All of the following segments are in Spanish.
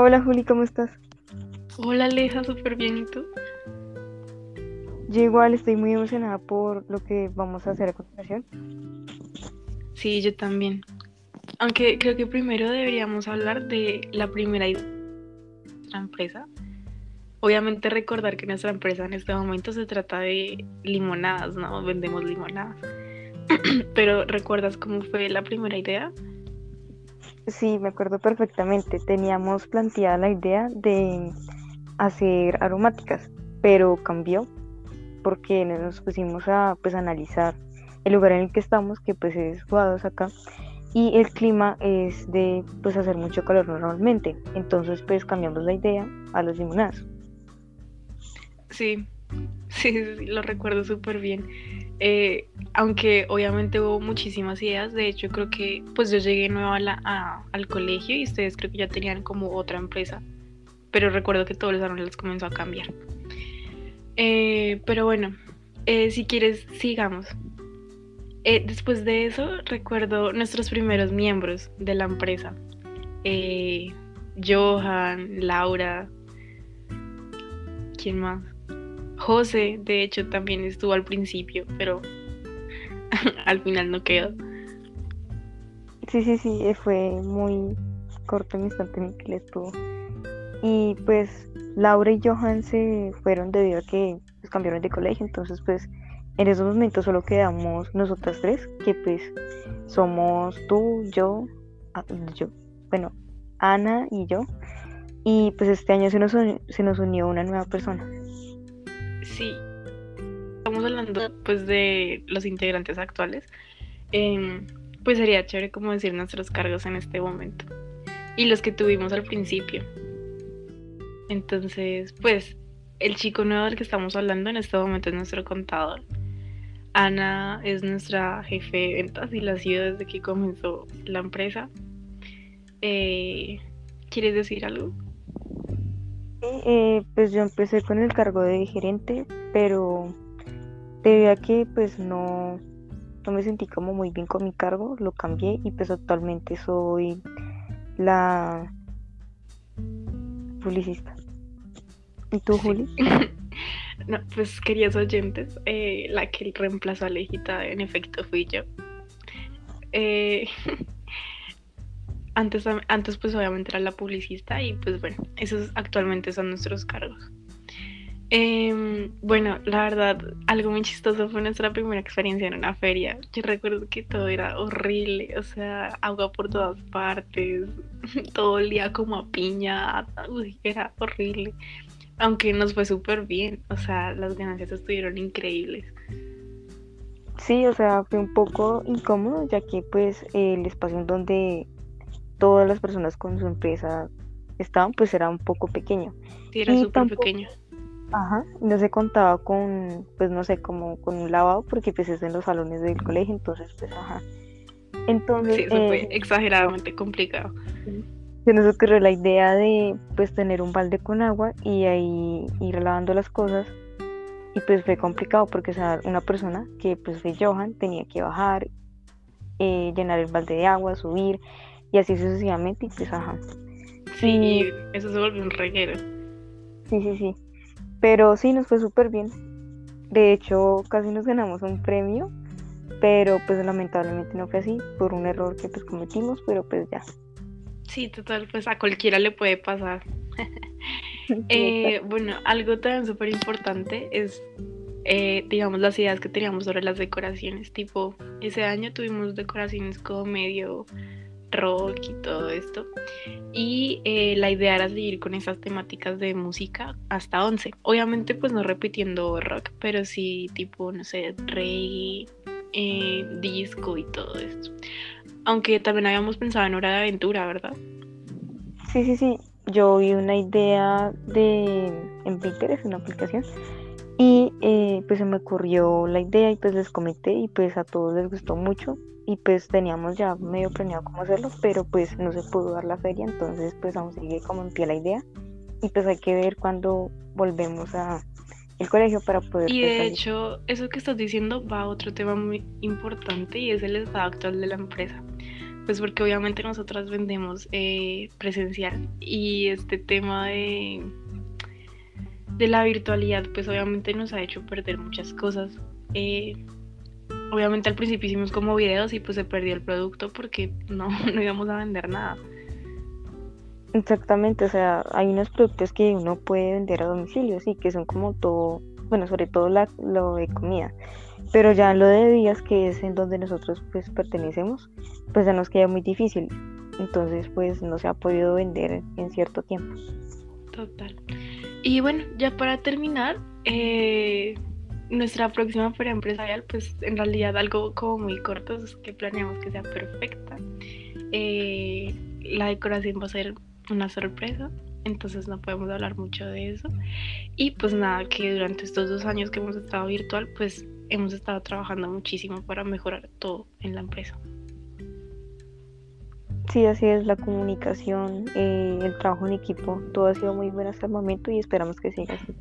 Hola Juli, ¿cómo estás? Hola Aleja, súper bien, ¿y tú? Yo igual estoy muy emocionada por lo que vamos a hacer a continuación. Sí, yo también. Aunque creo que primero deberíamos hablar de la primera idea de nuestra empresa. Obviamente recordar que nuestra empresa en este momento se trata de limonadas, ¿no? Vendemos limonadas. Pero ¿recuerdas cómo fue la primera idea? Sí, me acuerdo perfectamente. Teníamos planteada la idea de hacer aromáticas, pero cambió porque nos pusimos a pues analizar el lugar en el que estamos, que pues es Guados acá, y el clima es de pues hacer mucho calor normalmente. Entonces pues cambiamos la idea a los limonadas. Sí, sí, sí, lo recuerdo súper bien. Eh, aunque obviamente hubo muchísimas ideas, de hecho creo que pues yo llegué nueva al colegio y ustedes creo que ya tenían como otra empresa, pero recuerdo que todos los les comenzó a cambiar. Eh, pero bueno, eh, si quieres, sigamos. después de eso, recuerdo nuestros primeros miembros de la empresa. Johan, Laura, ¿quién más? José, de hecho, también estuvo al principio, pero al final no quedó. Sí, sí, sí, eh, fue muy corto el instante en que él estuvo. Y pues Laura y Johan se fueron debido a que pues, cambiaron de colegio, entonces pues en esos momentos solo quedamos nosotras tres, que pues somos tú, yo, ah, yo, bueno, Ana y yo. Y pues este año se nos, se nos unió una nueva persona sí, estamos hablando pues de los integrantes actuales, em, pues sería chévere como decir nuestros cargos en este momento y los que tuvimos al principio. Entonces, pues el chico nuevo del que estamos hablando en este momento es nuestro contador. Ana es nuestra jefe de ventas y la ha sido desde que comenzó la empresa. Eh, ¿Quieres decir algo? Eh, pues yo empecé con el cargo de gerente, pero debido a que pues no, no me sentí como muy bien con mi cargo, lo cambié y pues actualmente soy la publicista. ¿Y tú, Juli? no, pues queridos oyentes, eh, la que reemplazó a Lejita en efecto fui yo. Eh, Antes, antes pues obviamente era la publicista y pues bueno, esos actualmente son nuestros cargos. Em, bueno, la verdad, algo muy chistoso fue nuestra primera experiencia en una feria. Yo recuerdo que todo era horrible, o sea, agua por todas partes, todo el día como a piña, uy, era horrible. Aunque nos fue súper bien, o sea, las ganancias estuvieron increíbles. Sí, o sea, fue un poco incómodo, ya que pues el espacio en donde todas las personas con su empresa estaban, pues era un poco pequeño. Sí, era súper pequeño. Ajá, no se contaba con, pues no sé, como con un lavado, porque pues es en los salones del colegio, entonces pues ajá. Entonces... Sí, eso fue eh, exageradamente complicado. Se nos ocurrió la idea de pues tener un balde con agua y ahí ir lavando las cosas y pues fue complicado porque o sea, una persona que pues fue Johan tenía que bajar, eh, llenar el balde de agua, subir y así sucesivamente y pues ajá. Sí, eso se volvió un reguero. Sí, sí, sí. Pero sí, nos fue súper bien. De hecho, casi nos ganamos un premio, pero pues lamentablemente no fue así, por un error que pues cometimos, pero pues ya. Sí, total, pues a cualquiera le puede pasar. Eh, bueno, algo también súper importante es, eh, digamos, las ideas que teníamos sobre las decoraciones. Tipo, ese año tuvimos decoraciones como medio rock y todo esto. Y eh, la idea era seguir con esas temáticas de música hasta 11. Obviamente pues no repitiendo rock, pero sí tipo, no sé, reggae, eh, disco y todo esto. Aunque también habíamos pensado en Hora de Aventura, ¿verdad? Sí, sí, sí. Yo vi una idea de en es una aplicación, y eh, pues se me ocurrió la idea y pues les comenté y pues a todos les gustó mucho y pues teníamos ya medio planeado cómo hacerlo, pero pues no se pudo dar la feria, entonces pues aún sigue como en pie la idea y pues hay que ver cuando volvemos a el colegio para poder... Y pues, de hecho, eso que estás diciendo va a otro tema muy importante y es el estado actual de la empresa. pues porque obviamente nosotras vendemos eh, presencial y este tema de, de la virtualidad pues obviamente nos ha hecho perder muchas cosas. Eh, obviamente al principio hicimos como videos y pues se perdió el producto porque no, no íbamos a vender nada. Exactamente, o sea, hay unos productos que uno puede vender a domicilio, sí, que son como todo, bueno, sobre todo la, lo de comida, pero ya lo de vías, que es en donde nosotros pues pertenecemos, pues ya nos queda muy difícil, entonces pues no se ha podido vender en cierto tiempo. Total. Y bueno, ya para terminar, eh, nuestra próxima feria empresarial, pues en realidad algo como muy corto, es que planeamos que sea perfecta. Eh, la decoración va a ser una sorpresa, entonces no podemos hablar mucho de eso. Y pues nada, que durante estos dos años que hemos estado virtual, pues hemos estado trabajando muchísimo para mejorar todo en la empresa. Sí, así es, la comunicación, eh, el trabajo en equipo, todo ha sido muy bueno hasta el momento y esperamos que siga así.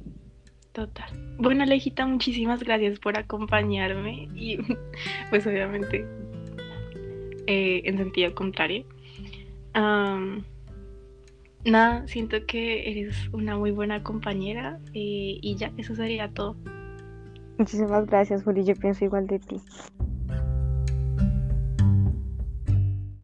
Total. Bueno, Alejita, muchísimas gracias por acompañarme y pues obviamente eh, en sentido contrario. nada, siento que eres una muy buena compañera eh, y ya, eso sería todo. Muchísimas gracias, Juli. Yo pienso igual de ti.